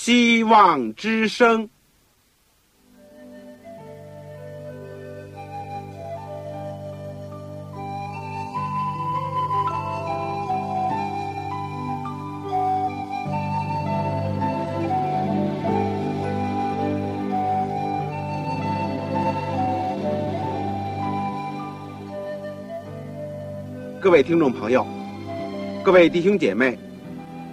希望之声。各位听众朋友，各位弟兄姐妹，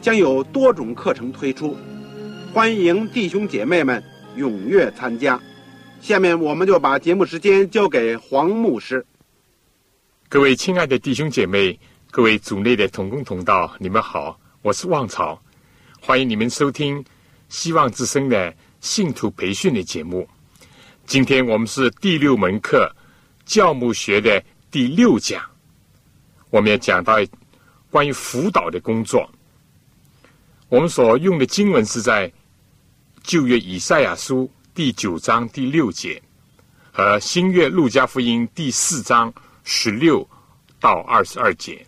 将有多种课程推出，欢迎弟兄姐妹们踊跃参加。下面我们就把节目时间交给黄牧师。各位亲爱的弟兄姐妹，各位组内的同工同道，你们好，我是旺草，欢迎你们收听希望之声的信徒培训的节目。今天我们是第六门课教牧学的第六讲。我们要讲到关于辅导的工作。我们所用的经文是在旧约以赛亚书第九章第六节和新约路加福音第四章十六到二十二节。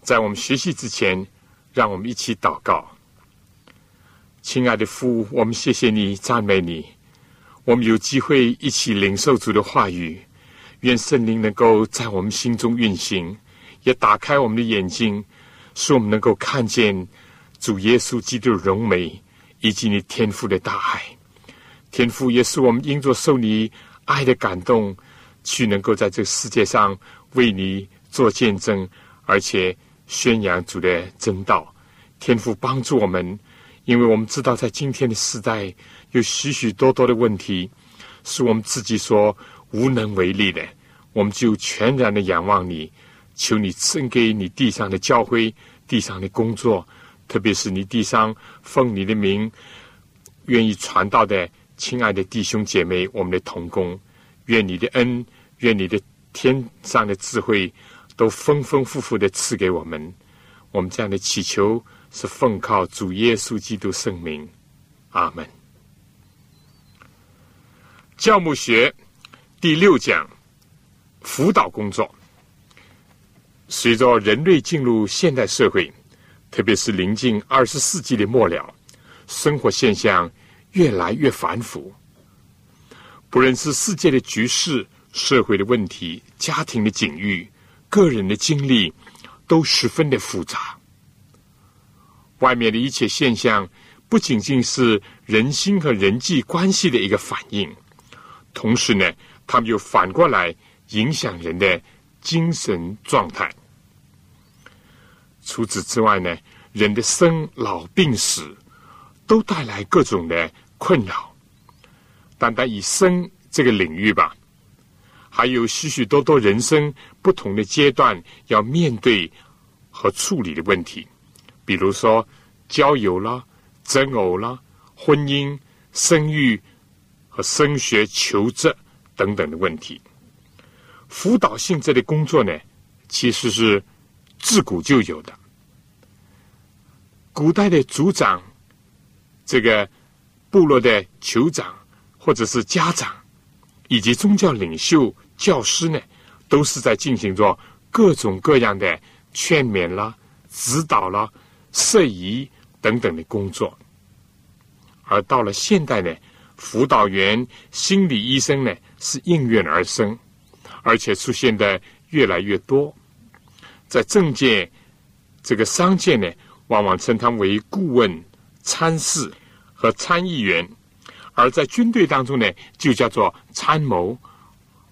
在我们学习之前，让我们一起祷告。亲爱的父，我们谢谢你，赞美你。我们有机会一起领受主的话语，愿圣灵能够在我们心中运行。也打开我们的眼睛，使我们能够看见主耶稣基督的荣美，以及你天父的大爱。天父也使我们因着受你爱的感动，去能够在这个世界上为你做见证，而且宣扬主的真道。天父帮助我们，因为我们知道在今天的时代有许许多多的问题，是我们自己所无能为力的，我们就全然的仰望你。求你赐给你地上的教会、地上的工作，特别是你地上奉你的名愿意传道的亲爱的弟兄姐妹，我们的同工，愿你的恩，愿你的天上的智慧都丰丰富富的赐给我们。我们这样的祈求是奉靠主耶稣基督圣名，阿门。教牧学第六讲辅导工作。随着人类进入现代社会，特别是临近二十世纪的末了，生活现象越来越繁复。不论是世界的局势、社会的问题、家庭的境遇、个人的经历，都十分的复杂。外面的一切现象，不仅仅是人心和人际关系的一个反应，同时呢，他们又反过来影响人的精神状态。除此之外呢，人的生老病死都带来各种的困扰。单单以生这个领域吧，还有许许多多人生不同的阶段要面对和处理的问题，比如说交友啦、择偶啦、婚姻、生育和升学求职等等的问题。辅导性质的工作呢，其实是。自古就有的，古代的族长、这个部落的酋长，或者是家长，以及宗教领袖、教师呢，都是在进行着各种各样的劝勉啦、指导啦、设疑等等的工作。而到了现代呢，辅导员、心理医生呢，是应运而生，而且出现的越来越多。在政界、这个商界呢，往往称他为顾问、参事和参议员；而在军队当中呢，就叫做参谋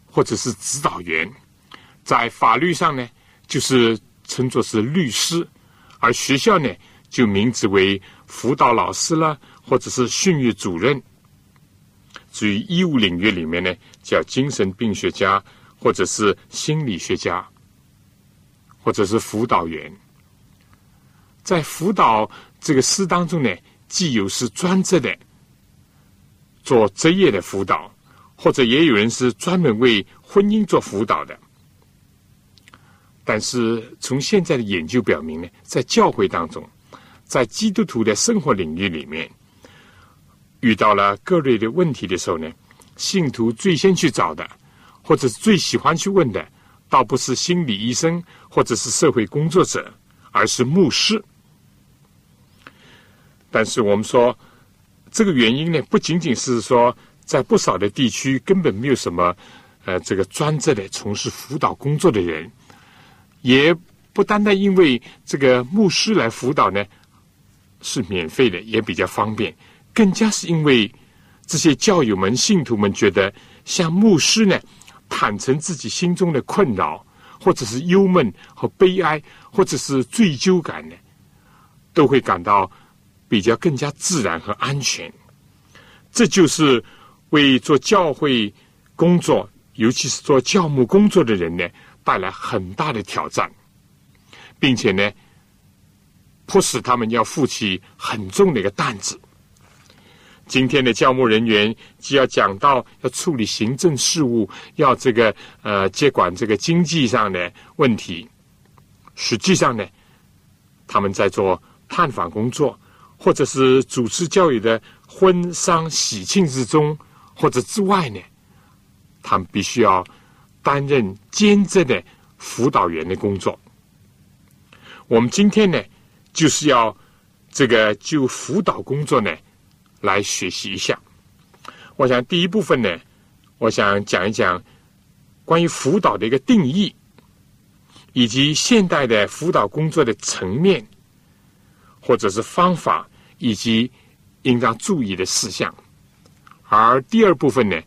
或者是指导员；在法律上呢，就是称作是律师；而学校呢，就名字为辅导老师了，或者是训育主任。至于医务领域里面呢，叫精神病学家或者是心理学家。或者是辅导员，在辅导这个诗当中呢，既有是专职的做职业的辅导，或者也有人是专门为婚姻做辅导的。但是从现在的研究表明呢，在教会当中，在基督徒的生活领域里面，遇到了各类的问题的时候呢，信徒最先去找的，或者最喜欢去问的，倒不是心理医生或者是社会工作者，而是牧师。但是我们说，这个原因呢，不仅仅是说在不少的地区根本没有什么呃这个专职的从事辅导工作的人。也不单单因为这个牧师来辅导呢是免费的，也比较方便，更加是因为这些教友们、信徒们觉得，向牧师呢坦诚自己心中的困扰，或者是忧闷和悲哀，或者是罪疚感呢，都会感到比较更加自然和安全。这就是为做教会工作，尤其是做教牧工作的人呢。带来很大的挑战，并且呢，迫使他们要负起很重的一个担子。今天的教牧人员既要讲到要处理行政事务，要这个呃接管这个经济上的问题，实际上呢，他们在做探访工作，或者是主持教育的婚丧喜庆之中，或者之外呢，他们必须要。担任兼职的辅导员的工作。我们今天呢，就是要这个就辅导工作呢来学习一下。我想第一部分呢，我想讲一讲关于辅导的一个定义，以及现代的辅导工作的层面，或者是方法，以及应当注意的事项。而第二部分呢，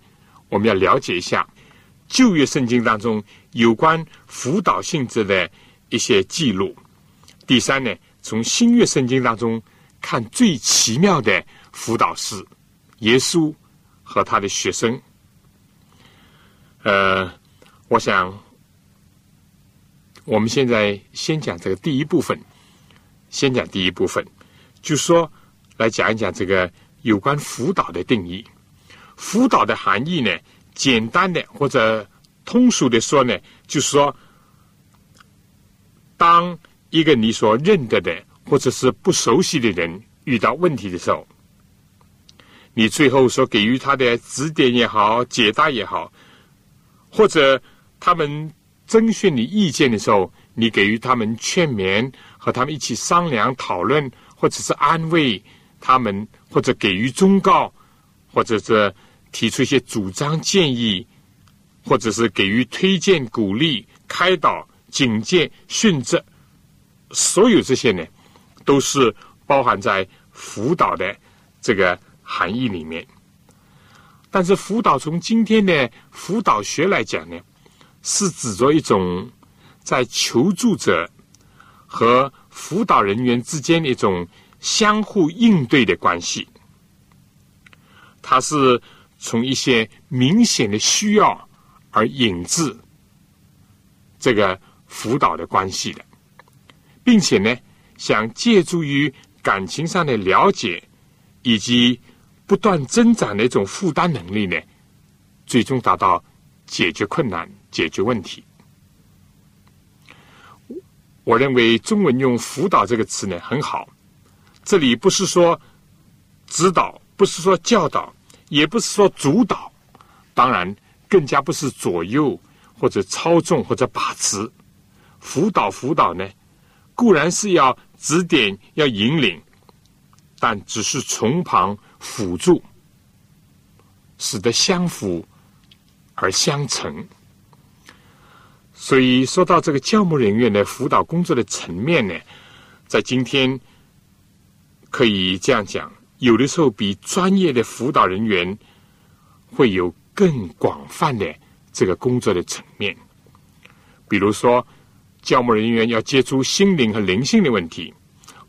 我们要了解一下。旧约圣经当中有关辅导性质的一些记录。第三呢，从新约圣经当中看最奇妙的辅导师耶稣和他的学生。呃，我想我们现在先讲这个第一部分，先讲第一部分，就说来讲一讲这个有关辅导的定义。辅导的含义呢？简单的或者通俗的说呢，就是说，当一个你所认得的或者是不熟悉的人遇到问题的时候，你最后所给予他的指点也好、解答也好，或者他们征询你意见的时候，你给予他们劝勉，和他们一起商量讨论，或者是安慰他们，或者给予忠告，或者是。提出一些主张建议，或者是给予推荐、鼓励、开导、警戒、训斥，所有这些呢，都是包含在辅导的这个含义里面。但是，辅导从今天的辅导学来讲呢，是指着一种在求助者和辅导人员之间的一种相互应对的关系，它是。从一些明显的需要而引致这个辅导的关系的，并且呢，想借助于感情上的了解以及不断增长的一种负担能力呢，最终达到解决困难、解决问题。我认为中文用“辅导”这个词呢很好，这里不是说指导，不是说教导。也不是说主导，当然更加不是左右或者操纵或者把持，辅导辅导呢，固然是要指点要引领，但只是从旁辅助，使得相辅而相成。所以说到这个教牧人员的辅导工作的层面呢，在今天可以这样讲。有的时候，比专业的辅导人员会有更广泛的这个工作的层面。比如说，教牧人员要接触心灵和灵性的问题，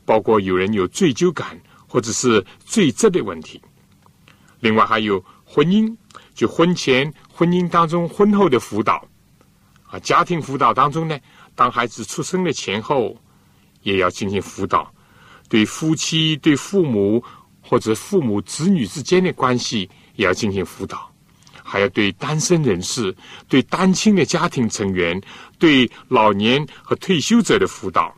包括有人有罪疚感或者是罪责的问题。另外，还有婚姻，就婚前、婚姻当中、婚后的辅导啊，家庭辅导当中呢，当孩子出生的前后，也要进行辅导，对夫妻、对父母。或者父母子女之间的关系也要进行辅导，还要对单身人士、对单亲的家庭成员、对老年和退休者的辅导。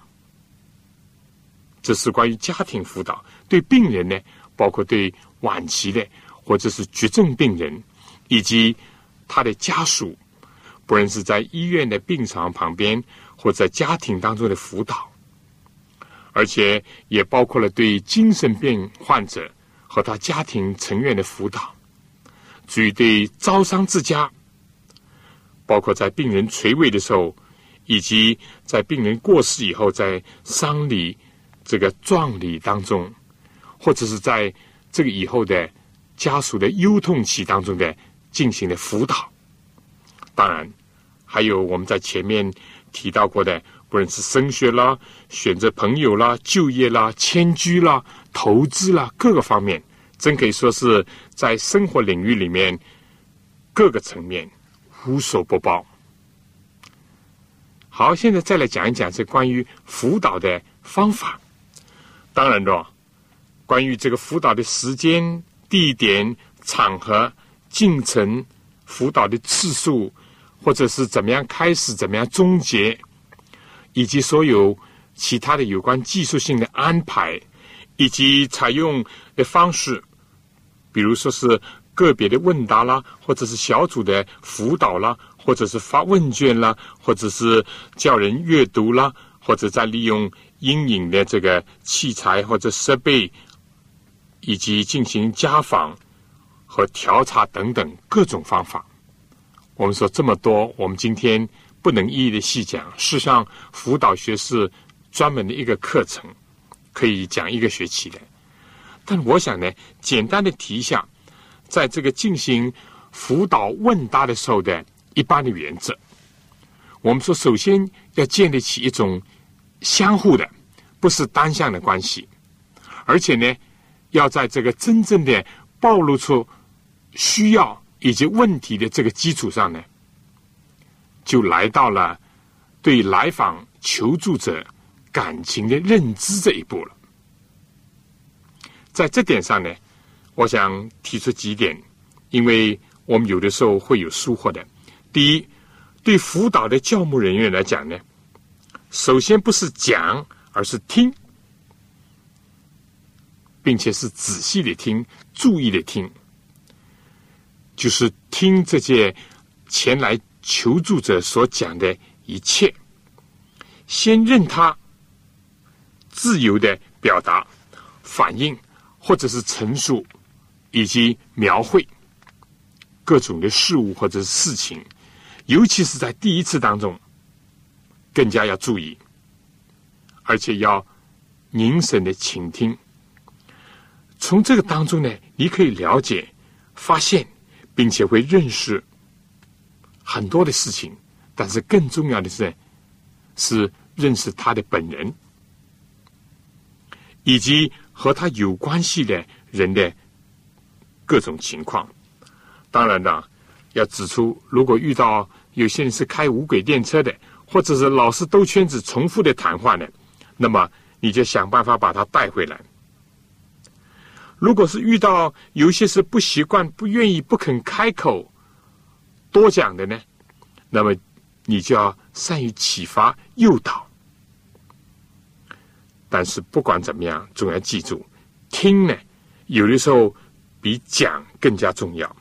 这是关于家庭辅导。对病人呢，包括对晚期的或者是绝症病人，以及他的家属，不论是在医院的病床旁边，或在家庭当中的辅导。而且也包括了对精神病患者和他家庭成员的辅导，至于对招商之家，包括在病人垂危的时候，以及在病人过世以后，在丧礼、这个葬礼当中，或者是在这个以后的家属的忧痛期当中的进行的辅导。当然，还有我们在前面提到过的。不论是升学啦、选择朋友啦、就业啦、迁居啦、投资啦，各个方面，真可以说是在生活领域里面各个层面无所不包。好，现在再来讲一讲这关于辅导的方法。当然了，关于这个辅导的时间、地点、场合、进程、辅导的次数，或者是怎么样开始、怎么样终结。以及所有其他的有关技术性的安排，以及采用的方式，比如说是个别的问答啦，或者是小组的辅导啦，或者是发问卷啦，或者是叫人阅读啦，或者在利用阴影的这个器材或者设备，以及进行家访和调查等等各种方法。我们说这么多，我们今天。不能一一的细讲。事实上，辅导学是专门的一个课程，可以讲一个学期的。但我想呢，简单的提一下，在这个进行辅导问答的时候的一般的原则。我们说，首先要建立起一种相互的，不是单向的关系，而且呢，要在这个真正的暴露出需要以及问题的这个基础上呢。就来到了对来访求助者感情的认知这一步了。在这点上呢，我想提出几点，因为我们有的时候会有疏忽的。第一，对辅导的教牧人员来讲呢，首先不是讲，而是听，并且是仔细的听、注意的听，就是听这些前来。求助者所讲的一切，先任他自由的表达、反应，或者是陈述，以及描绘各种的事物或者是事情，尤其是在第一次当中，更加要注意，而且要凝神的倾听。从这个当中呢，你可以了解、发现，并且会认识。很多的事情，但是更重要的是，是认识他的本人，以及和他有关系的人的各种情况。当然了，要指出，如果遇到有些人是开无轨电车的，或者是老是兜圈子、重复的谈话呢，那么你就想办法把他带回来。如果是遇到有些是不习惯、不愿意、不肯开口。多讲的呢，那么你就要善于启发诱导。但是不管怎么样，总要记住，听呢，有的时候比讲更加重要。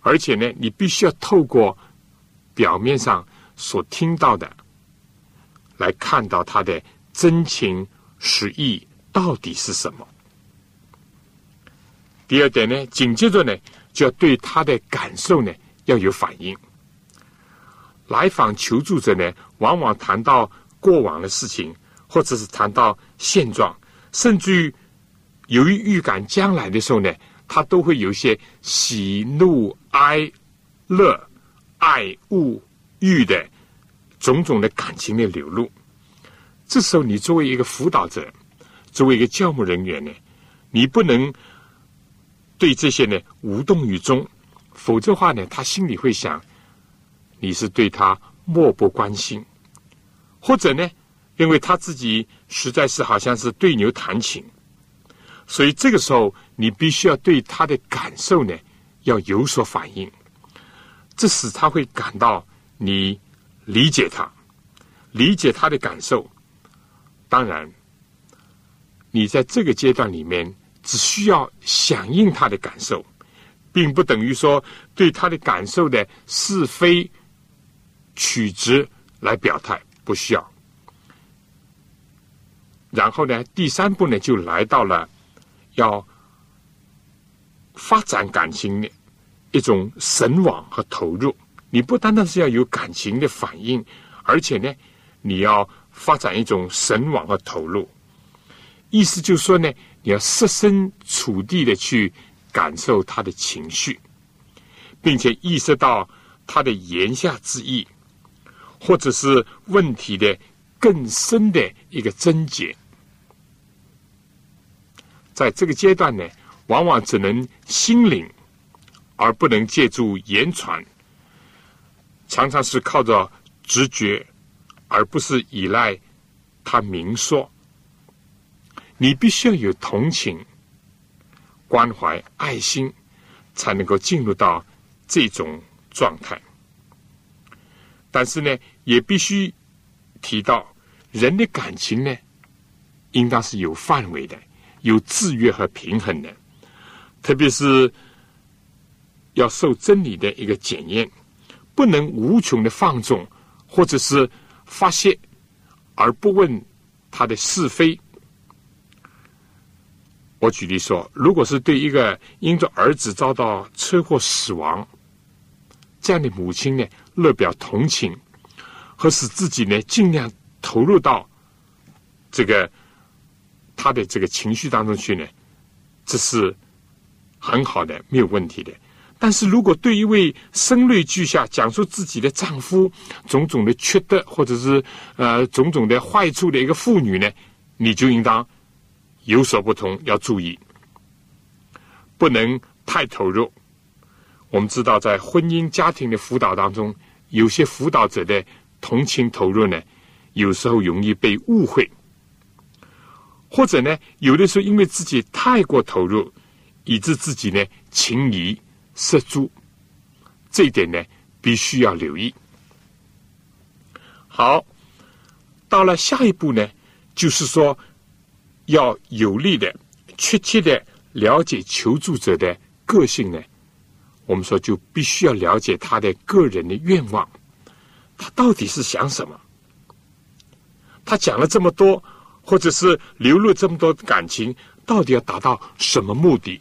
而且呢，你必须要透过表面上所听到的，来看到他的真情实意到底是什么。第二点呢，紧接着呢，就要对他的感受呢。要有反应。来访求助者呢，往往谈到过往的事情，或者是谈到现状，甚至于由于预感将来的时候呢，他都会有一些喜怒哀乐、爱恶欲的种种的感情的流露。这时候，你作为一个辅导者，作为一个教牧人员呢，你不能对这些呢无动于衷。否则话呢，他心里会想，你是对他漠不关心，或者呢，认为他自己实在是好像是对牛弹琴。所以这个时候，你必须要对他的感受呢要有所反应，这使他会感到你理解他，理解他的感受。当然，你在这个阶段里面只需要响应他的感受，并不等于说对他的感受的是非曲直来表态，不需要。然后呢，第三步呢，就来到了。要发展感情的一种神往和投入，你不单单是要有感情的反应，而且呢，你要发展一种神往和投入。意思就是说呢，你要设身处地的去感受他的情绪，并且意识到他的言下之意，或者是问题的更深的一个症结。在这个阶段呢，往往只能心领，而不能借助言传，常常是靠着直觉，而不是依赖他明说。你必须要有同情、关怀、爱心，才能够进入到这种状态。但是呢，也必须提到，人的感情呢，应当是有范围的。有制约和平衡的，特别是要受真理的一个检验，不能无穷的放纵，或者是发泄而不问他的是非。我举例说，如果是对一个因着儿子遭到车祸死亡这样的母亲呢，乐表同情，和使自己呢尽量投入到这个。他的这个情绪当中去呢，这是很好的，没有问题的。但是如果对一位声泪俱下讲述自己的丈夫种种的缺德，或者是呃种种的坏处的一个妇女呢，你就应当有所不同，要注意，不能太投入。我们知道，在婚姻家庭的辅导当中，有些辅导者的同情投入呢，有时候容易被误会。或者呢，有的时候因为自己太过投入，以致自己呢情迷失足，这一点呢必须要留意。好，到了下一步呢，就是说要有力的、确切的了解求助者的个性呢。我们说就必须要了解他的个人的愿望，他到底是想什么？他讲了这么多。或者是流露这么多感情，到底要达到什么目的？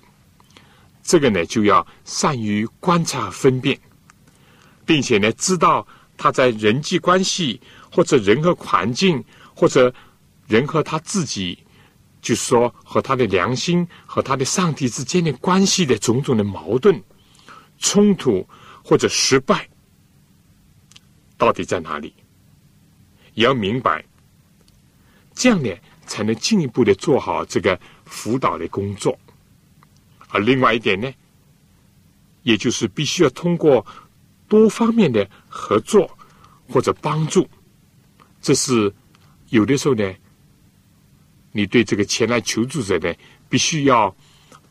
这个呢，就要善于观察分辨，并且呢，知道他在人际关系或者人和环境或者人和他自己，就是说和他的良心和他的上帝之间的关系的种种的矛盾、冲突或者失败，到底在哪里？也要明白。这样呢，才能进一步的做好这个辅导的工作。而另外一点呢，也就是必须要通过多方面的合作或者帮助。这是有的时候呢，你对这个前来求助者呢，必须要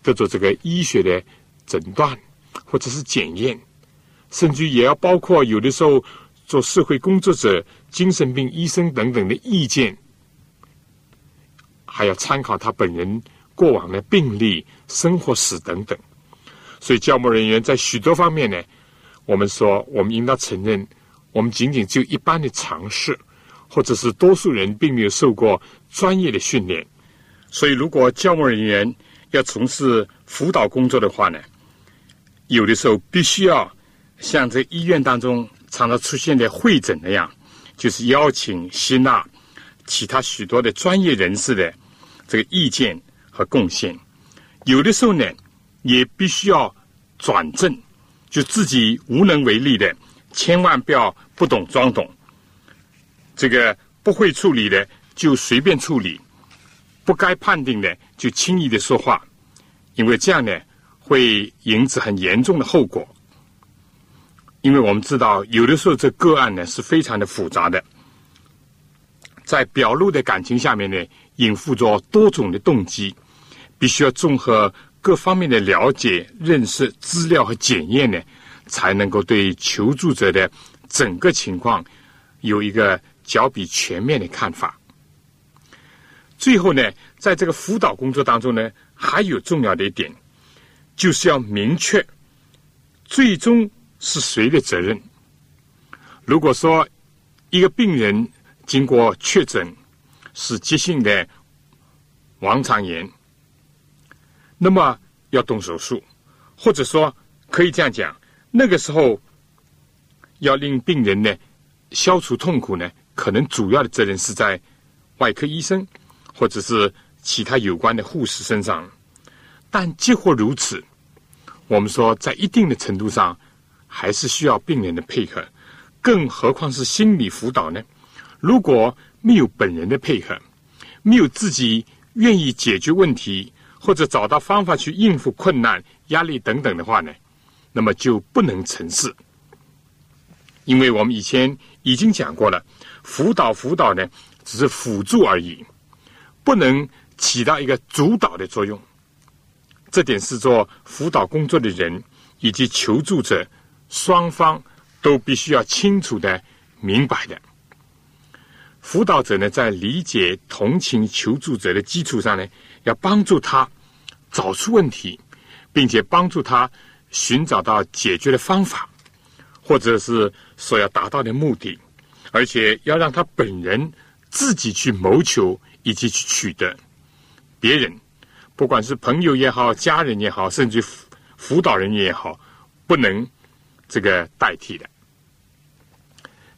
得做这个医学的诊断或者是检验，甚至也要包括有的时候做社会工作者、精神病医生等等的意见。还要参考他本人过往的病历、生活史等等，所以教牧人员在许多方面呢，我们说我们应当承认，我们仅仅就一般的尝试，或者是多数人并没有受过专业的训练。所以，如果教务人员要从事辅导工作的话呢，有的时候必须要像在医院当中常常出现的会诊那样，就是邀请吸纳其他许多的专业人士的。这个意见和贡献，有的时候呢，也必须要转正，就自己无能为力的，千万不要不懂装懂。这个不会处理的就随便处理，不该判定的就轻易的说话，因为这样呢会引致很严重的后果。因为我们知道，有的时候这个案呢是非常的复杂的，在表露的感情下面呢。隐伏着多种的动机，必须要综合各方面的了解、认识、资料和检验呢，才能够对求助者的整个情况有一个较比全面的看法。最后呢，在这个辅导工作当中呢，还有重要的一点，就是要明确最终是谁的责任。如果说一个病人经过确诊是急性的盲肠炎，那么要动手术，或者说可以这样讲，那个时候要令病人呢消除痛苦呢，可能主要的责任是在外科医生或者是其他有关的护士身上。但即或如此，我们说在一定的程度上还是需要病人的配合。更何况是心理辅导呢？如果没有本人的配合，没有自己愿意解决问题或者找到方法去应付困难、压力等等的话呢，那么就不能成事。因为我们以前已经讲过了，辅导辅导呢只是辅助而已，不能起到一个主导的作用。这点是做辅导工作的人以及求助者双方。都必须要清楚的明白的。辅导者呢，在理解、同情求助者的基础上呢，要帮助他找出问题，并且帮助他寻找到解决的方法，或者是所要达到的目的，而且要让他本人自己去谋求以及去取得。别人，不管是朋友也好、家人也好，甚至辅导人也好，不能这个代替的。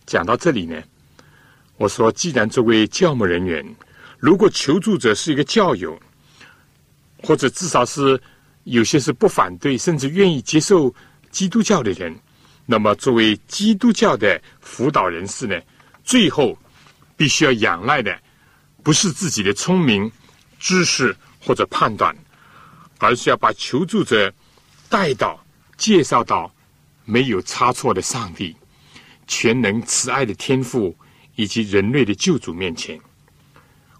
讲到这里呢，我说，既然作为教牧人员，如果求助者是一个教友，或者至少是有些是不反对，甚至愿意接受基督教的人，那么作为基督教的辅导人士呢，最后必须要仰赖的不是自己的聪明、知识或者判断，而是要把求助者带到、介绍到没有差错的上帝。全能慈爱的天赋以及人类的救主面前，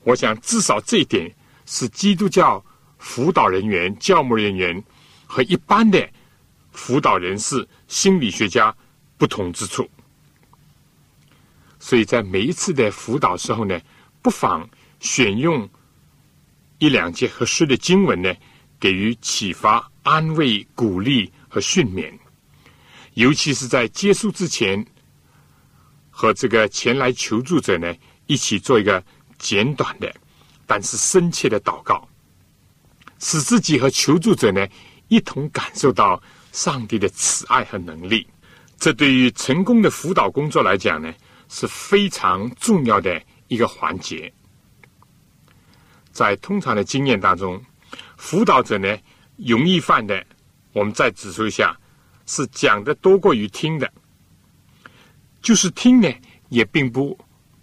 我想至少这一点是基督教辅导人员、教牧人员和一般的辅导人士、心理学家不同之处。所以在每一次的辅导时候呢，不妨选用一两节合适的经文呢，给予启发、安慰、鼓励和训勉，尤其是在结束之前。和这个前来求助者呢，一起做一个简短的，但是深切的祷告，使自己和求助者呢一同感受到上帝的慈爱和能力。这对于成功的辅导工作来讲呢，是非常重要的一个环节。在通常的经验当中，辅导者呢容易犯的，我们再指出一下，是讲的多过于听的。就是听呢，也并不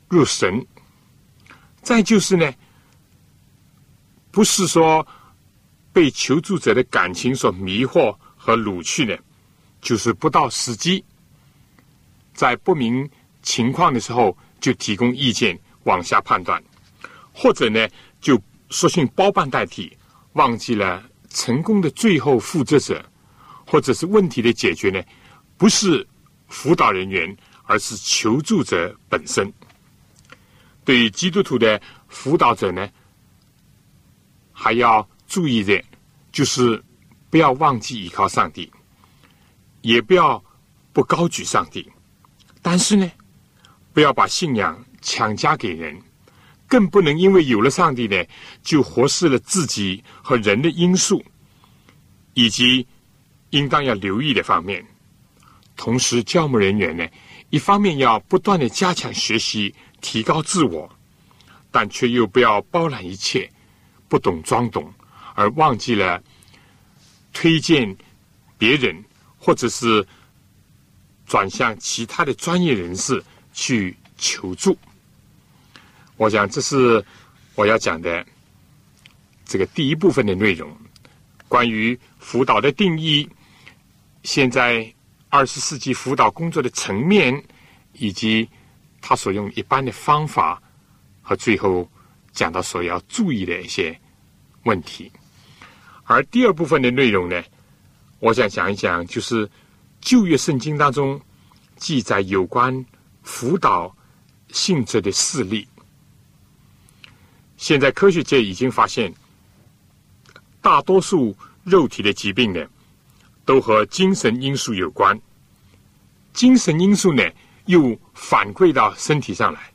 入神。再就是呢，不是说被求助者的感情所迷惑和掳去呢，就是不到时机，在不明情况的时候就提供意见往下判断，或者呢就索性包办代替，忘记了成功的最后负责者，或者是问题的解决呢，不是辅导人员。而是求助者本身。对于基督徒的辅导者呢，还要注意的，就是不要忘记依靠上帝，也不要不高举上帝。但是呢，不要把信仰强加给人，更不能因为有了上帝呢，就忽视了自己和人的因素，以及应当要留意的方面。同时，教牧人员呢。一方面要不断的加强学习，提高自我，但却又不要包揽一切，不懂装懂，而忘记了推荐别人，或者是转向其他的专业人士去求助。我想这是我要讲的这个第一部分的内容，关于辅导的定义。现在。二十世纪辅导工作的层面，以及他所用一般的方法，和最后讲到所要注意的一些问题。而第二部分的内容呢，我想讲一讲，就是旧约圣经当中记载有关辅导性质的事例。现在科学界已经发现，大多数肉体的疾病呢，都和精神因素有关。精神因素呢，又反馈到身体上来，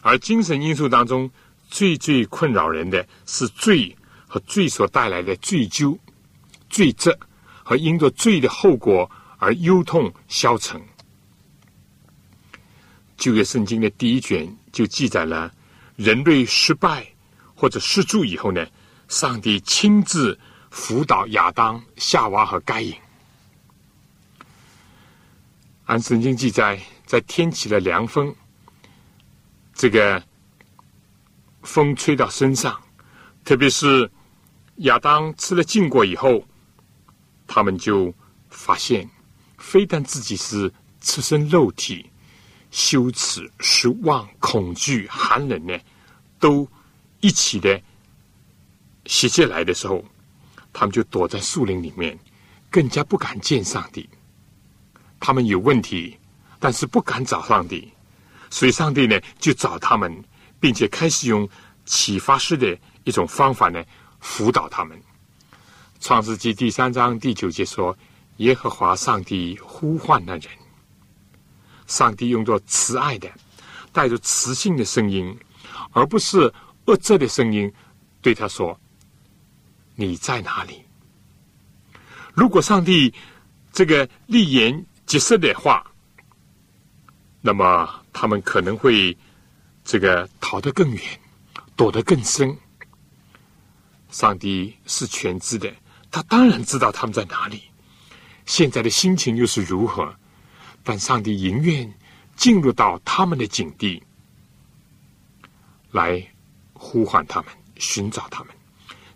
而精神因素当中最最困扰人的是罪和罪所带来的罪疚、罪责和因着罪的后果而忧痛消沉。旧约圣经的第一卷就记载了人类失败或者失足以后呢，上帝亲自辅导亚当、夏娃和该隐。按圣经记载，在天起了凉风，这个风吹到身上，特别是亚当吃了禁果以后，他们就发现，非但自己是赤身肉体，羞耻、失望、恐惧、寒冷呢，都一起的袭击来的时候，他们就躲在树林里面，更加不敢见上帝。他们有问题，但是不敢找上帝，所以上帝呢就找他们，并且开始用启发式的一种方法呢辅导他们。创世纪第三章第九节说：“耶和华上帝呼唤那人，上帝用作慈爱的、带着磁性的声音，而不是恶质的声音，对他说：‘你在哪里？’如果上帝这个立言。”解释的话，那么他们可能会这个逃得更远，躲得更深。上帝是全知的，他当然知道他们在哪里，现在的心情又是如何。但上帝宁愿进入到他们的境地，来呼唤他们，寻找他们。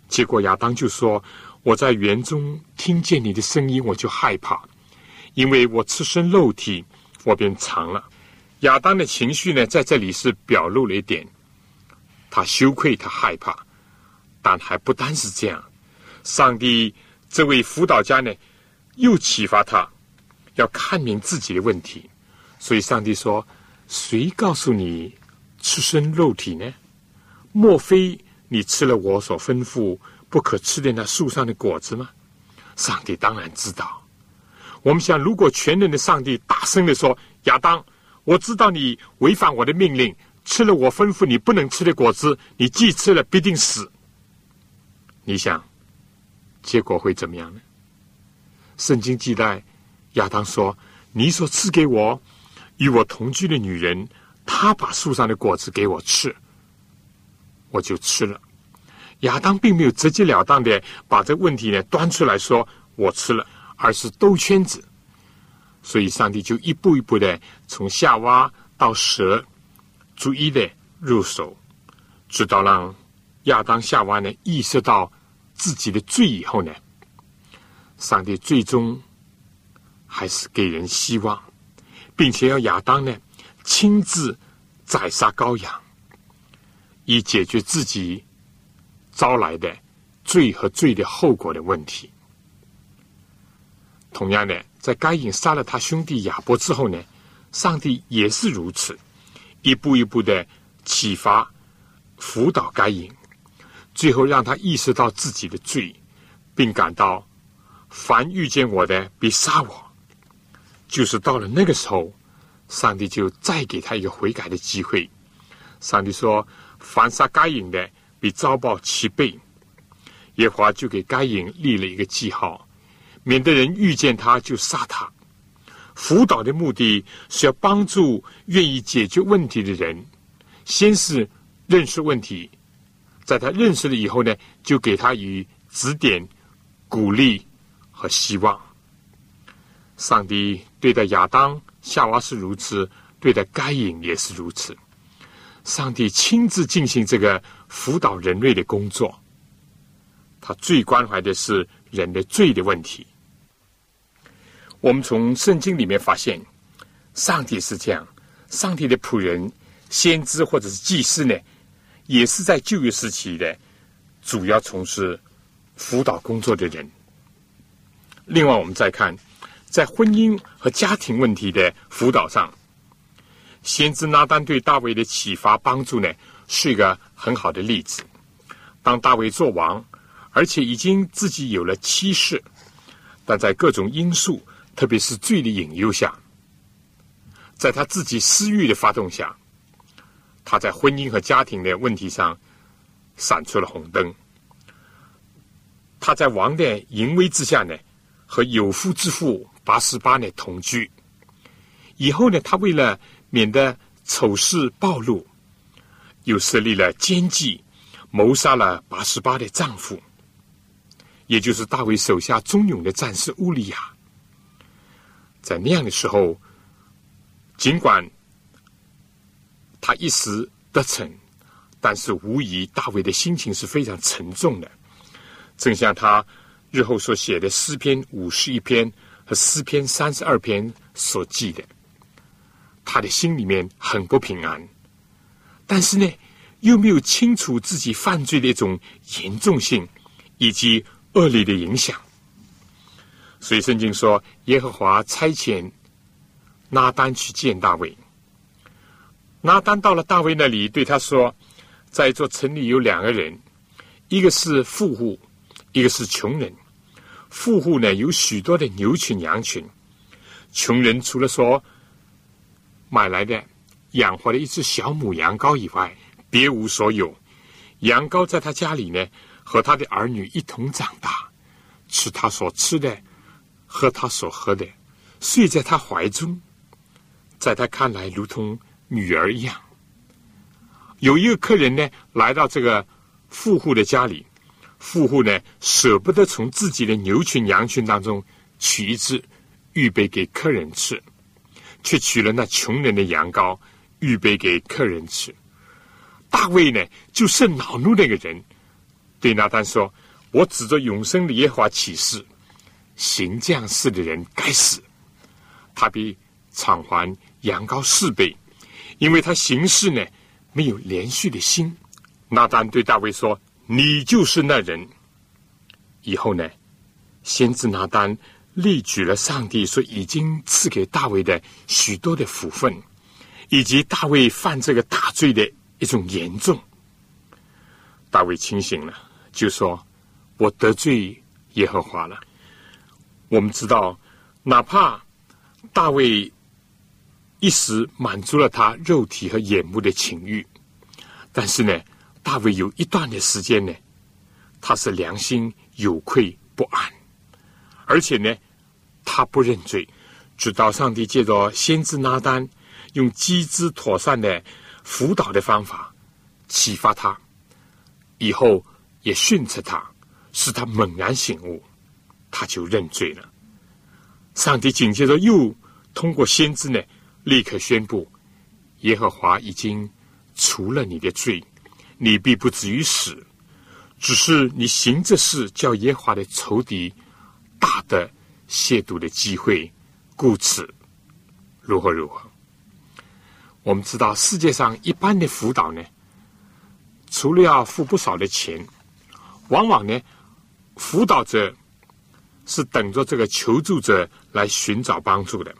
结果亚当就说：“我在园中听见你的声音，我就害怕。”因为我赤身肉体，我便藏了。亚当的情绪呢，在这里是表露了一点，他羞愧，他害怕，但还不单是这样。上帝这位辅导家呢，又启发他要看明自己的问题。所以上帝说：“谁告诉你吃身肉体呢？莫非你吃了我所吩咐不可吃的那树上的果子吗？”上帝当然知道。我们想，如果全能的上帝大声的说：“亚当，我知道你违反我的命令，吃了我吩咐你不能吃的果子，你既吃了必定死。”你想，结果会怎么样呢？圣经记载，亚当说：“你所赐给我与我同居的女人，她把树上的果子给我吃，我就吃了。”亚当并没有直截了当的把这问题呢端出来说：“我吃了。”而是兜圈子，所以上帝就一步一步的从夏娃到蛇，逐一的入手，直到让亚当夏娃呢意识到自己的罪以后呢，上帝最终还是给人希望，并且要亚当呢亲自宰杀羔羊，以解决自己招来的罪和罪的后果的问题。同样的，在该隐杀了他兄弟亚伯之后呢，上帝也是如此，一步一步的启发、辅导该隐，最后让他意识到自己的罪，并感到凡遇见我的必杀我。就是到了那个时候，上帝就再给他一个悔改的机会。上帝说：“凡杀该隐的，必遭报七倍。”耶华就给该隐立了一个记号。免得人遇见他就杀他。辅导的目的是要帮助愿意解决问题的人，先是认识问题，在他认识了以后呢，就给他以指点、鼓励和希望。上帝对待亚当、夏娃是如此，对待该隐也是如此。上帝亲自进行这个辅导人类的工作，他最关怀的是人的罪的问题。我们从圣经里面发现，上帝是这样，上帝的仆人、先知或者是祭司呢，也是在旧约时期的主要从事辅导工作的人。另外，我们再看，在婚姻和家庭问题的辅导上，先知拿丹对大卫的启发帮助呢，是一个很好的例子。当大卫做王，而且已经自己有了妻室，但在各种因素，特别是罪的引诱下，在他自己私欲的发动下，他在婚姻和家庭的问题上闪出了红灯。他在王的淫威之下呢？和有夫之妇八十八呢同居，以后呢，他为了免得丑事暴露，又设立了奸计，谋杀了八十八的丈夫，也就是大卫手下忠勇的战士乌利亚。在那样的时候，尽管他一时得逞，但是无疑大卫的心情是非常沉重的，正像他。日后所写的诗篇五十一篇和诗篇三十二篇所记的，他的心里面很不平安，但是呢，又没有清楚自己犯罪的一种严重性以及恶劣的影响，所以圣经说，耶和华差遣拉单去见大卫。拿单到了大卫那里，对他说，在一座城里有两个人，一个是富户。一个是穷人，富户呢有许多的牛群羊群，穷人除了说买来的养活了一只小母羊羔以外，别无所有。羊羔在他家里呢，和他的儿女一同长大，吃他所吃的，喝他所喝的，睡在他怀中，在他看来如同女儿一样。有一个客人呢，来到这个富户的家里。富户呢舍不得从自己的牛群羊群当中取一只，预备给客人吃，却取了那穷人的羊羔，预备给客人吃。大卫呢就是恼怒那个人，对拿单说：“我指着永生的耶和华起誓，行这样事的人该死，他比偿还羊羔四倍，因为他行事呢没有连续的心。”拿单对大卫说。你就是那人。以后呢，先知拿单列举了上帝所已经赐给大卫的许多的福分，以及大卫犯这个大罪的一种严重。大卫清醒了，就说：“我得罪耶和华了。”我们知道，哪怕大卫一时满足了他肉体和眼目的情欲，但是呢。大卫有一段的时间呢，他是良心有愧不安，而且呢，他不认罪，直到上帝借着先知拿单用机智妥善的辅导的方法启发他，以后也训斥他，使他猛然醒悟，他就认罪了。上帝紧接着又通过先知呢，立刻宣布耶和华已经除了你的罪。你必不至于死，只是你行这事，叫耶华的仇敌大的亵渎的机会，故此如何如何。我们知道世界上一般的辅导呢，除了要付不少的钱，往往呢，辅导者是等着这个求助者来寻找帮助的，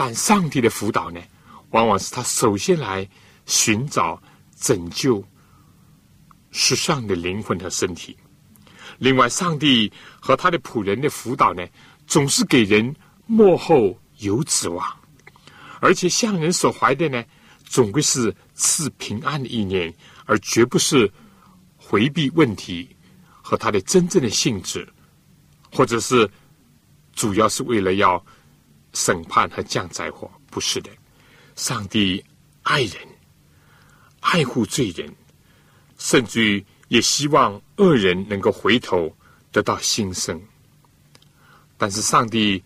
但上帝的辅导呢，往往是他首先来寻找拯救。是上的灵魂和身体。另外，上帝和他的仆人的辅导呢，总是给人幕后有指望，而且向人所怀的呢，总归是赐平安的意念，而绝不是回避问题和他的真正的性质，或者是主要是为了要审判和降灾祸。不是的，上帝爱人，爱护罪人。甚至于也希望恶人能够回头得到新生，但是上帝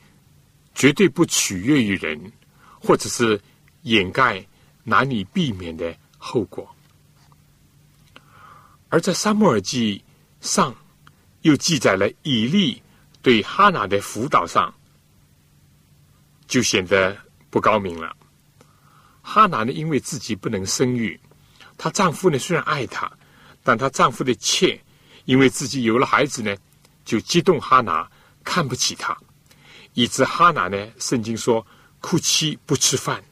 绝对不取悦于人，或者是掩盖难以避免的后果。而在沙漠耳记上又记载了以利对哈拿的辅导上，就显得不高明了。哈拿呢，因为自己不能生育，她丈夫呢虽然爱她。但她丈夫的妾，因为自己有了孩子呢，就激动哈拿看不起他，以致哈拿呢，圣经说哭泣不吃饭。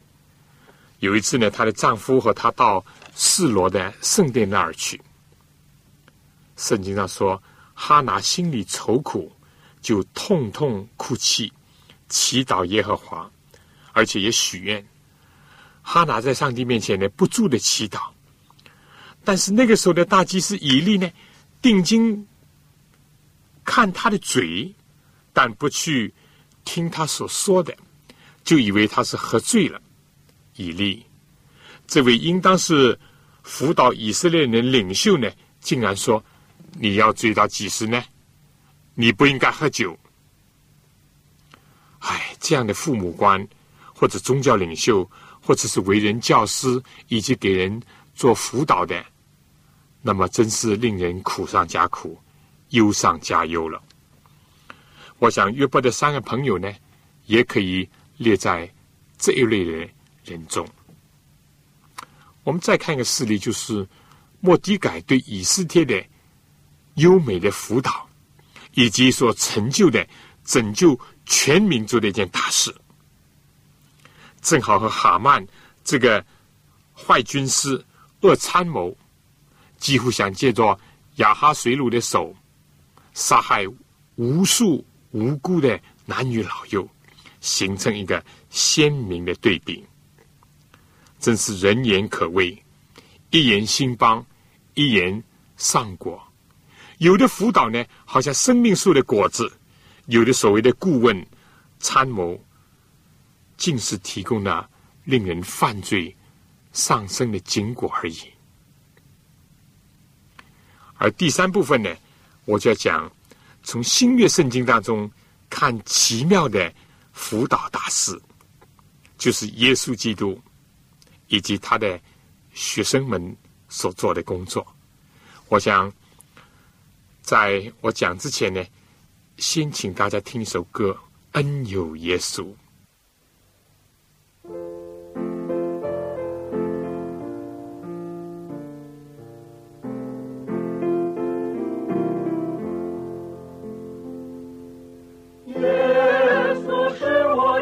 有一次呢，她的丈夫和她到示罗的圣殿那儿去。圣经上说，哈拿心里愁苦，就痛痛哭泣，祈祷耶和华，而且也许愿。哈拿在上帝面前呢，不住的祈祷。但是那个时候的大祭司以利呢，定睛看他的嘴，但不去听他所说的，就以为他是喝醉了。以利，这位应当是辅导以色列人领袖呢，竟然说：“你要醉到几时呢？你不应该喝酒。”哎，这样的父母官或者宗教领袖，或者是为人教师以及给人做辅导的，那么真是令人苦上加苦，忧上加忧了。我想约伯的三个朋友呢，也可以列在这一类的。人中，我们再看一个事例，就是莫迪改对以斯帖的优美的辅导，以及所成就的拯救全民族的一件大事，正好和哈曼这个坏军师、恶参谋，几乎想借着亚哈水鲁的手，杀害无数无辜的男女老幼，形成一个鲜明的对比。真是人言可畏，一言兴邦，一言丧国。有的辅导呢，好像生命树的果子；有的所谓的顾问、参谋，竟是提供了令人犯罪上升的结果而已。而第三部分呢，我就要讲从新约圣经当中看奇妙的辅导大师，就是耶稣基督。以及他的学生们所做的工作，我想在我讲之前呢，先请大家听一首歌《恩有耶稣》。耶稣是我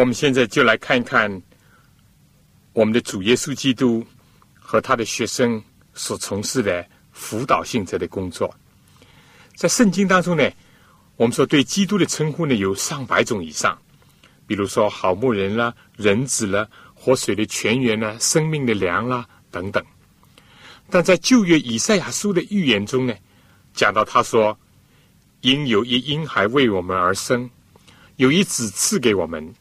我们现在就来看一看我们的主耶稣基督和他的学生所从事的辅导性质的工作。在圣经当中呢，我们说对基督的称呼呢有上百种以上，比如说好牧人啦、人子啦、活水的泉源啦、生命的粮啦等等。但在旧约以赛亚书的预言中呢，讲到他说：“因有一婴孩为我们而生，有一子赐给我们，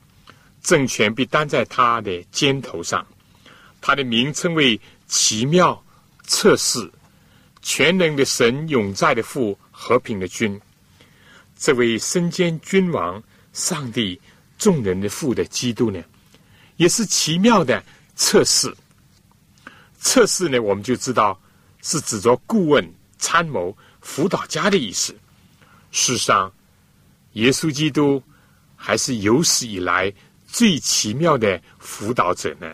政权必担在他的肩头上，他的名称为奇妙、测试、全能的神、永在的父、和平的君。这位身兼君王、上帝、众人的父的基督呢，也是奇妙的测试。”测试呢，我们就知道是指着顾问、参谋、辅导家的意思。事实上，耶稣基督还是有史以来最奇妙的辅导者呢。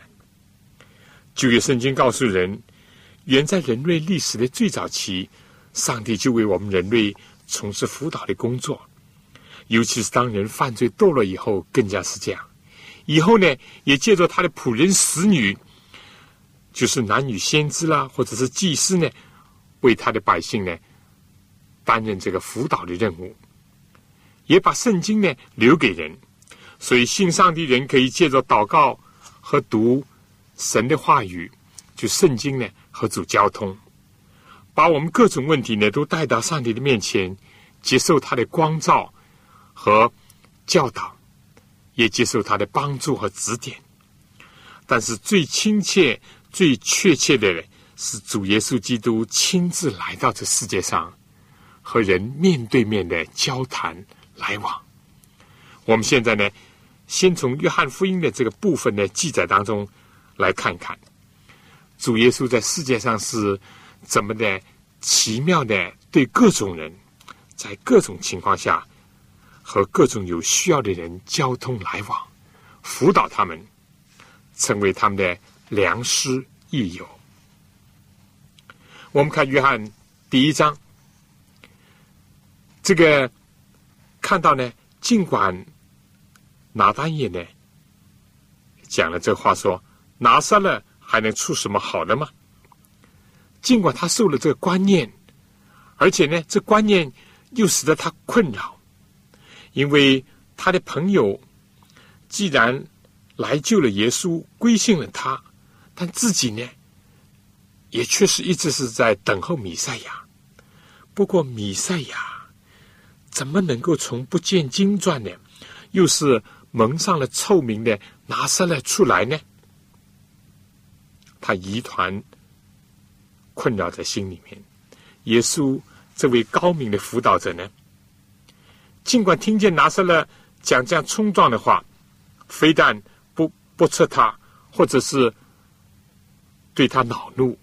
旧约圣经告诉人，远在人类历史的最早期，上帝就为我们人类从事辅导的工作。尤其是当人犯罪堕落以后，更加是这样。以后呢，也借着他的仆人、使女。就是男女先知啦，或者是祭司呢，为他的百姓呢担任这个辅导的任务，也把圣经呢留给人，所以信上帝人可以借着祷告和读神的话语，就圣经呢和主交通，把我们各种问题呢都带到上帝的面前，接受他的光照和教导，也接受他的帮助和指点，但是最亲切。最确切的是，主耶稣基督亲自来到这世界上，和人面对面的交谈来往。我们现在呢，先从约翰福音的这个部分的记载当中来看看，主耶稣在世界上是怎么的奇妙的对各种人，在各种情况下和各种有需要的人交通来往，辅导他们，成为他们的。良师益友。我们看约翰第一章，这个看到呢，尽管拿单也呢讲了这话，说拿山了还能出什么好的吗？尽管他受了这个观念，而且呢，这观念又使得他困扰，因为他的朋友既然来救了耶稣，归信了他。但自己呢，也确实一直是在等候弥赛亚。不过弥赛亚怎么能够从不见经传呢？又是蒙上了臭名的拿撒勒出来呢？他疑团困扰在心里面。耶稣这位高明的辅导者呢，尽管听见拿撒勒讲这样冲撞的话，非但不不斥他，或者是。对他恼怒，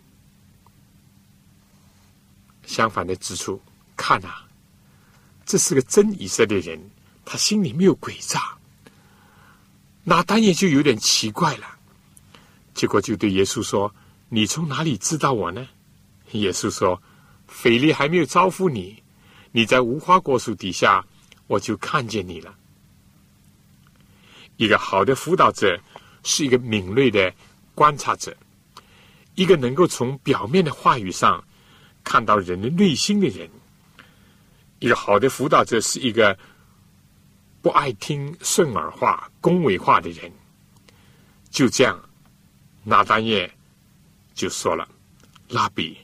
相反的指出：看啊，这是个真以色列人，他心里没有诡诈。那当然就有点奇怪了。结果就对耶稣说：“你从哪里知道我呢？”耶稣说：“腓力还没有招呼你，你在无花果树底下，我就看见你了。”一个好的辅导者是一个敏锐的观察者。一个能够从表面的话语上看到人的内心的人，一个好的辅导者是一个不爱听顺耳话、恭维话的人。就这样，拿丹叶就说了：“拉比，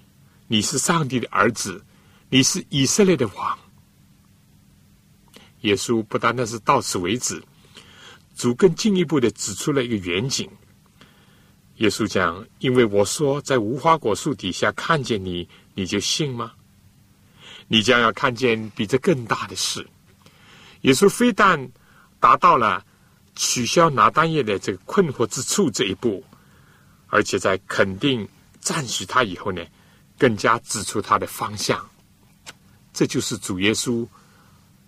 你是上帝的儿子，你是以色列的王。”耶稣不单单是到此为止，主更进一步的指出了一个远景。耶稣讲：“因为我说在无花果树底下看见你，你就信吗？你将要看见比这更大的事。”耶稣非但达到了取消拿单叶的这个困惑之处这一步，而且在肯定赞许他以后呢，更加指出他的方向。这就是主耶稣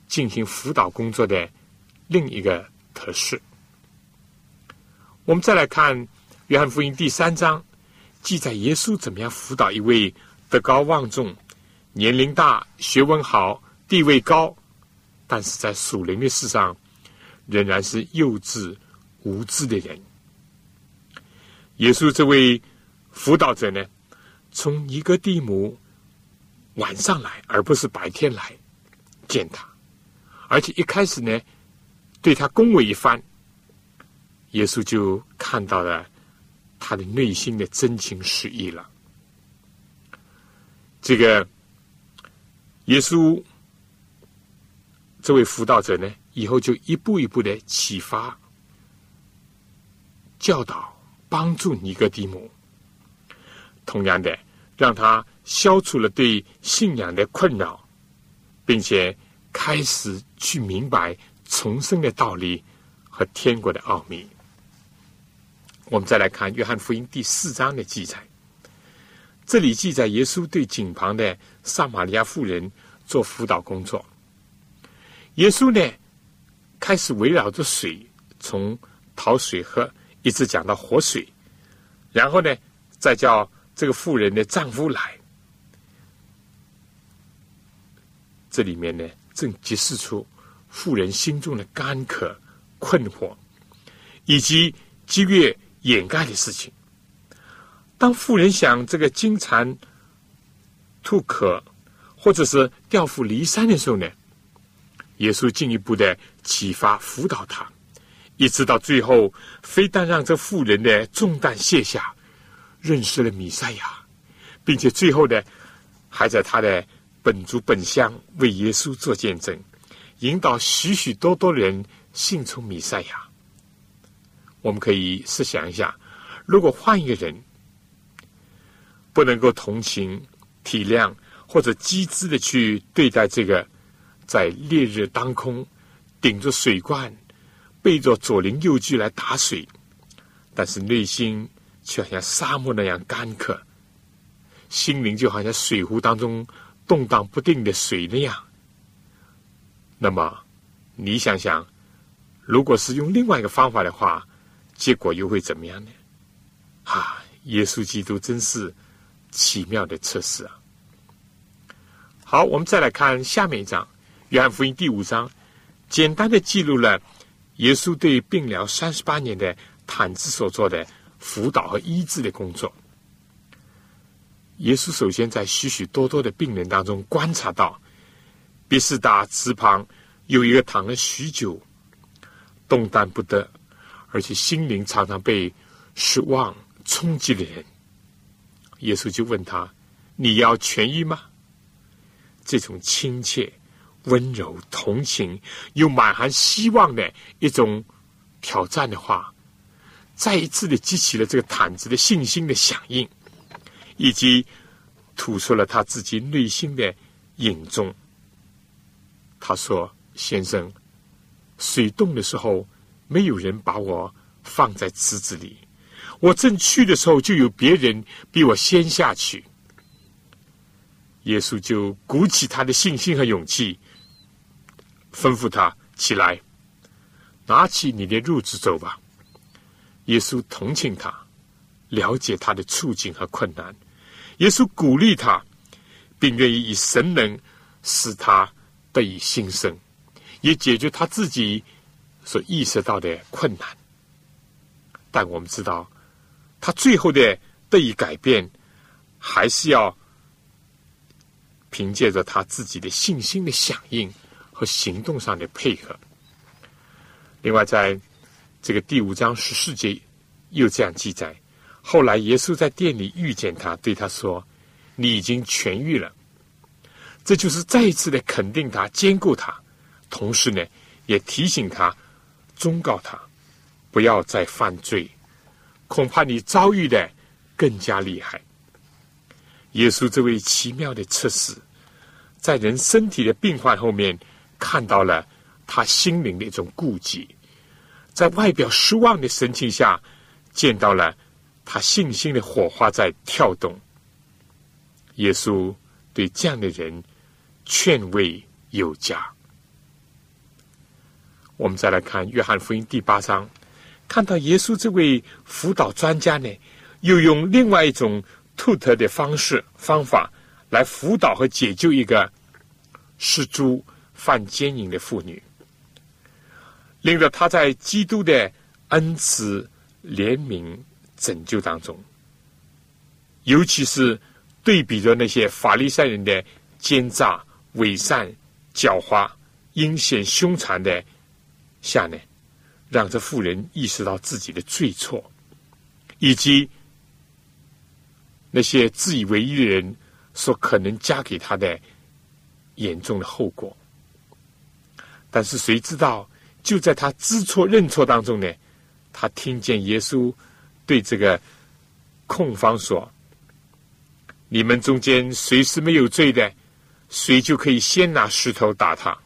进行辅导工作的另一个特色。我们再来看。约翰福音第三章记载耶稣怎么样辅导一位德高望重、年龄大、学问好、地位高，但是在属灵的事上仍然是幼稚无知的人。耶稣这位辅导者呢，从尼哥底母晚上来，而不是白天来，见他，而且一开始呢，对他恭维一番，耶稣就看到了他的内心的真情实意了。这个耶稣这位辅导者呢，以后就一步一步的启发、教导、帮助尼哥底母，同样的，让他消除了对信仰的困扰，并且开始去明白重生的道理和天国的奥秘。我们再来看约翰福音第四章的记载。这里记载耶稣对井旁的撒玛利亚妇人做辅导工作。耶稣呢，开始围绕着水，从讨水喝，一直讲到活水，然后呢，再叫这个妇人的丈夫来。这里面呢，正揭示出妇人心中的干渴、困惑，以及积月掩盖的事情。当妇人想这个金蝉吐渴，或者是调虎离山的时候呢，耶稣进一步的启发辅导他，一直到最后，非但让这妇人的重担卸下，认识了弥赛亚，并且最后呢，还在他的本族本乡为耶稣做见证，引导许许多多人信从弥赛亚。我们可以试想一下，如果换一个人。不能够同情、体谅或者机智的去对待这个在烈日当空顶着水罐、背着左邻右居来打水，但是内心却像沙漠那样干渴，心灵就好像水壶当中动荡不定的水那样。那么，你想想，如果是用另外一个方法的话，结果又会怎么样呢？啊，耶稣基督真是。奇妙的测试啊！好，我们再来看下面一章《约翰福音》第五章，简单的记录了耶稣对病疗三十八年的毯子所做的辅导和医治的工作。耶稣首先在许许多多的病人当中观察到，别是大池旁有一个躺了许久、动弹不得，而且心灵常常被失望冲击的人。耶稣就问他：“你要痊愈吗？”这种亲切、温柔、同情又满含希望的一种挑战的话，再一次的激起了这个毯子的信心的响应，以及吐出了他自己内心的隐衷。他说：“先生，水冻的时候，没有人把我放在池子里。”我正去的时候，就有别人比我先下去。耶稣就鼓起他的信心和勇气，吩咐他起来，拿起你的褥子走吧。耶稣同情他，了解他的处境和困难。耶稣鼓励他，并愿意以神能使他得以新生，也解决他自己所意识到的困难。但我们知道。他最后的得以改变，还是要凭借着他自己的信心的响应和行动上的配合。另外，在这个第五章十四节又这样记载：后来耶稣在店里遇见他，对他说：“你已经痊愈了。”这就是再一次的肯定他、兼顾他，同时呢，也提醒他、忠告他，不要再犯罪。恐怕你遭遇的更加厉害。耶稣这位奇妙的测试，在人身体的病患后面看到了他心灵的一种顾忌，在外表失望的神情下，见到了他信心的火花在跳动。耶稣对这样的人劝慰有加。我们再来看约翰福音第八章。看到耶稣这位辅导专家呢，又用另外一种独特的方式方法来辅导和解救一个失猪犯奸淫的妇女，令到他在基督的恩慈、怜悯、拯救当中，尤其是对比着那些法利赛人的奸诈、伪善、狡猾、阴险、凶残的下呢，让这妇人意识到自己的罪错，以及那些自以为意的人所可能加给他的严重的后果。但是谁知道，就在他知错认错当中呢，他听见耶稣对这个控方说：“你们中间谁是没有罪的？”谁就可以先拿石头打他。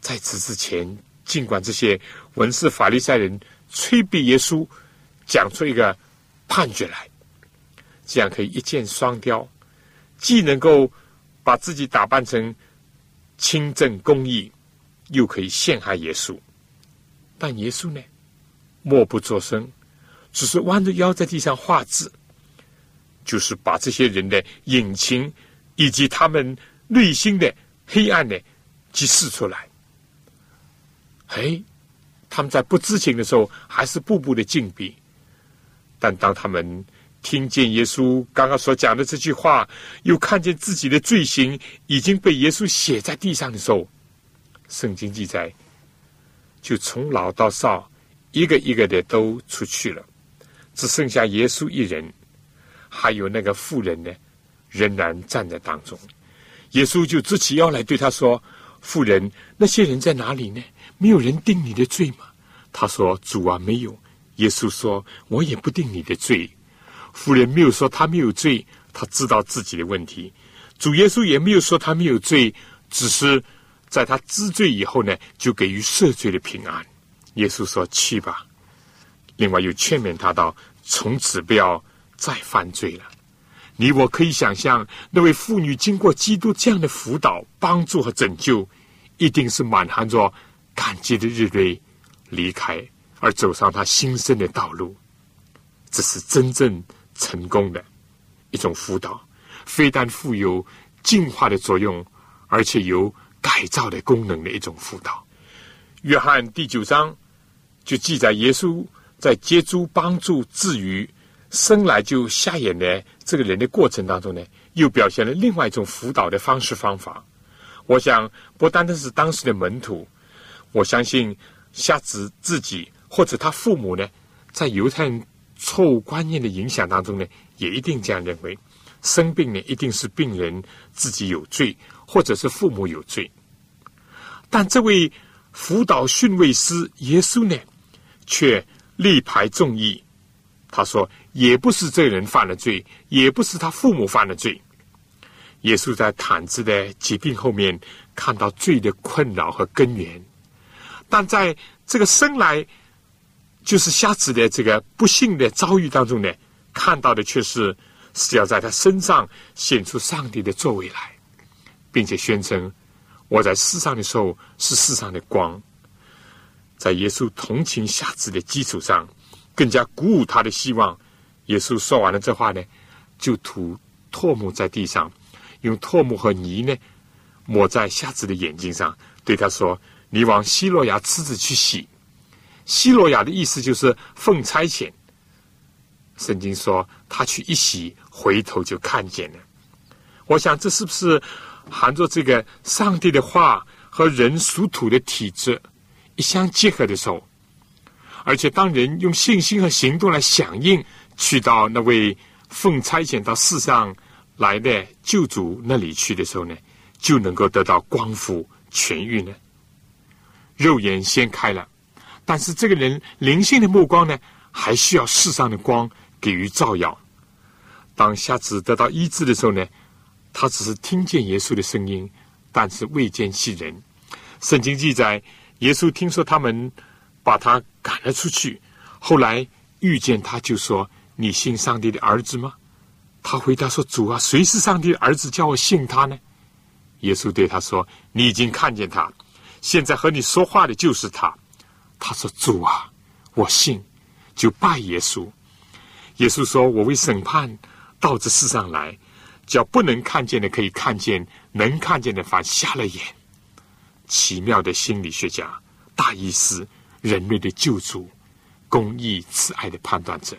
在此之前，尽管这些文士法利赛人催逼耶稣讲出一个判决来，这样可以一箭双雕，既能够把自己打扮成清正公义，又可以陷害耶稣。但耶稣呢，默不作声，只是弯着腰在地上画字，就是把这些人的隐情。以及他们内心的黑暗呢，揭示出来。哎，他们在不知情的时候，还是步步的进逼。但当他们听见耶稣刚刚所讲的这句话，又看见自己的罪行已经被耶稣写在地上的时候，圣经记载，就从老到少，一个一个的都出去了，只剩下耶稣一人，还有那个妇人呢。仍然站在当中，耶稣就直起腰来对他说：“妇人，那些人在哪里呢？没有人定你的罪吗？”他说：“主啊，没有。”耶稣说：“我也不定你的罪。”妇人没有说他没有罪，他知道自己的问题。主耶稣也没有说他没有罪，只是在他知罪以后呢，就给予赦罪的平安。耶稣说：“去吧。”另外又劝勉他道：“从此不要再犯罪了。”你我可以想象，那位妇女经过基督这样的辅导、帮助和拯救，一定是满含着感激的日泪离开，而走上她新生的道路。这是真正成功的一种辅导，非但富有净化的作用，而且有改造的功能的一种辅导。约翰第九章就记载，耶稣在接触、帮助、治愈。生来就瞎眼的这个人的过程当中呢，又表现了另外一种辅导的方式方法。我想，不单单是当时的门徒，我相信瞎子自己或者他父母呢，在犹太人错误观念的影响当中呢，也一定这样认为：生病呢，一定是病人自己有罪，或者是父母有罪。但这位辅导训慰师耶稣呢，却力排众议。他说：“也不是这人犯了罪，也不是他父母犯了罪。耶稣在毯子的疾病后面看到罪的困扰和根源，但在这个生来就是瞎子的这个不幸的遭遇当中呢，看到的却是是要在他身上显出上帝的作为来，并且宣称我在世上的时候是世上的光。在耶稣同情瞎子的基础上。”更加鼓舞他的希望。耶稣说完了这话呢，就吐唾沫在地上，用唾沫和泥呢抹在瞎子的眼睛上，对他说：“你往希罗亚池子去洗。”希罗亚的意思就是奉差遣。圣经说他去一洗，回头就看见了。我想这是不是含着这个上帝的话和人属土的体质一相结合的时候？而且，当人用信心和行动来响应，去到那位奉差遣到世上来的救主那里去的时候呢，就能够得到光复痊愈呢。肉眼先开了，但是这个人灵性的目光呢，还需要世上的光给予照耀。当瞎子得到医治的时候呢，他只是听见耶稣的声音，但是未见其人。圣经记载，耶稣听说他们。把他赶了出去。后来遇见他，就说：“你信上帝的儿子吗？”他回答说：“主啊，谁是上帝的儿子？叫我信他呢？”耶稣对他说：“你已经看见他，现在和你说话的就是他。”他说：“主啊，我信。”就拜耶稣。耶稣说：“我为审判到这世上来，叫不能看见的可以看见，能看见的反瞎了眼。”奇妙的心理学家，大医师。人类的救主，公义慈爱的判断者。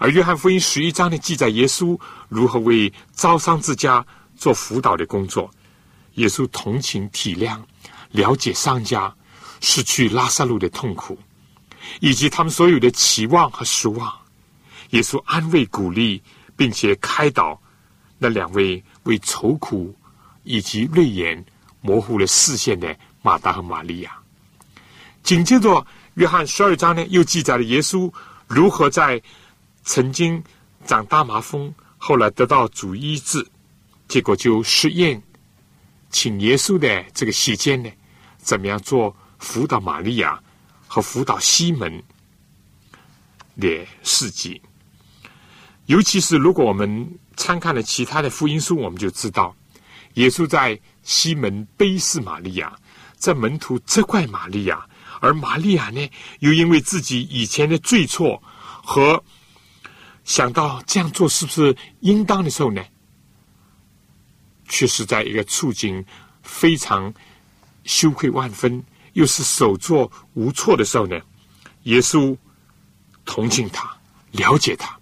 而约翰福音十一章的记载，耶稣如何为招商之家做辅导的工作。耶稣同情体谅、了解商家失去拉萨路的痛苦，以及他们所有的期望和失望。耶稣安慰鼓励，并且开导那两位为愁苦以及泪眼模糊了视线的马达和玛利亚。紧接着，约翰十二章呢，又记载了耶稣如何在曾经长大麻风，后来得到主医治，结果就试验。请耶稣的这个时间呢，怎么样做辅导玛利亚和辅导西门的事迹？尤其是如果我们参看了其他的福音书，我们就知道，耶稣在西门背视玛利亚，在门徒责怪玛利亚，而玛利亚呢，又因为自己以前的罪错和想到这样做是不是应当的时候呢？却是在一个处境非常羞愧万分，又是手足无措的时候呢，耶稣同情他，了解他，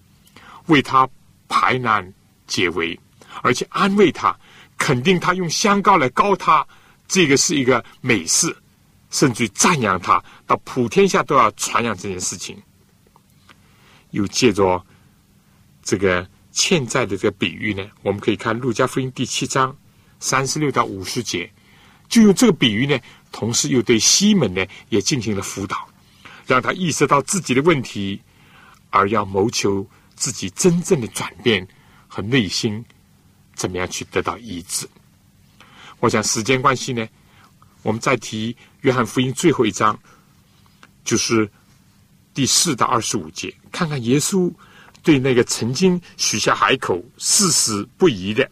为他排难解围，而且安慰他，肯定他用香膏来膏他，这个是一个美事，甚至赞扬他，到普天下都要传扬这件事情。又借着这个。欠债的这个比喻呢，我们可以看《路加福音》第七章三十六到五十节，就用这个比喻呢，同时又对西门呢也进行了辅导，让他意识到自己的问题，而要谋求自己真正的转变和内心怎么样去得到医治。我想时间关系呢，我们再提《约翰福音》最后一章，就是第四到二十五节，看看耶稣。对那个曾经许下海口、誓死不移的，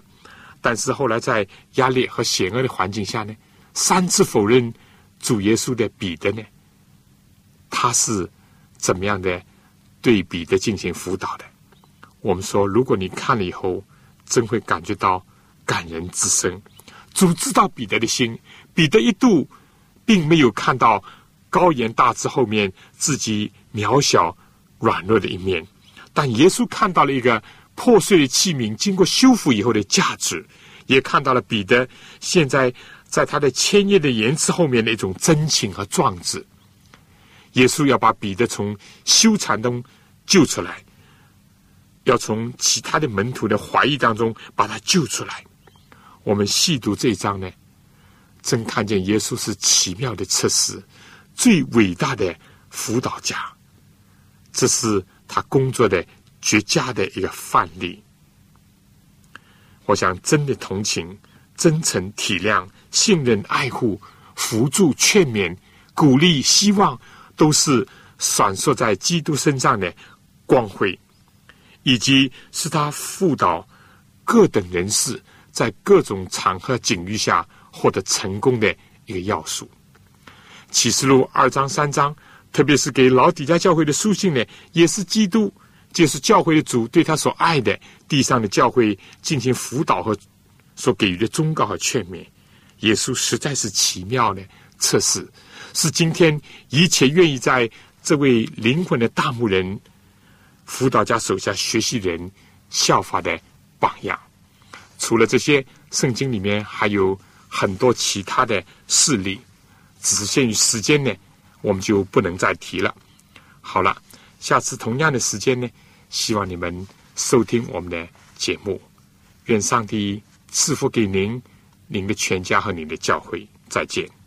但是后来在压力和险恶的环境下呢，三次否认主耶稣的彼得呢，他是怎么样的对彼得进行辅导的？我们说，如果你看了以后，真会感觉到感人至深。主知道彼得的心，彼得一度并没有看到高言大志后面自己渺小软弱的一面。但耶稣看到了一个破碎的器皿经过修复以后的价值，也看到了彼得现在在他的千叶的言辞后面的一种真情和壮志。耶稣要把彼得从羞惭中救出来，要从其他的门徒的怀疑当中把他救出来。我们细读这一章呢，真看见耶稣是奇妙的测试，最伟大的辅导家。这是。他工作的绝佳的一个范例，我想真的同情、真诚体谅、信任、爱护、扶助、劝勉、鼓励、希望，都是闪烁在基督身上的光辉，以及是他辅导各等人士在各种场合境遇下获得成功的一个要素。启示录二章、三章。特别是给老底家教会的书信呢，也是基督，就是教会的主对他所爱的地上的教会进行辅导和所给予的忠告和劝勉。耶稣实在是奇妙的测试，是今天一切愿意在这位灵魂的大牧人辅导家手下学习人效法的榜样。除了这些，圣经里面还有很多其他的事例，只是限于时间呢。我们就不能再提了。好了，下次同样的时间呢，希望你们收听我们的节目。愿上帝赐福给您、您的全家和您的教会。再见。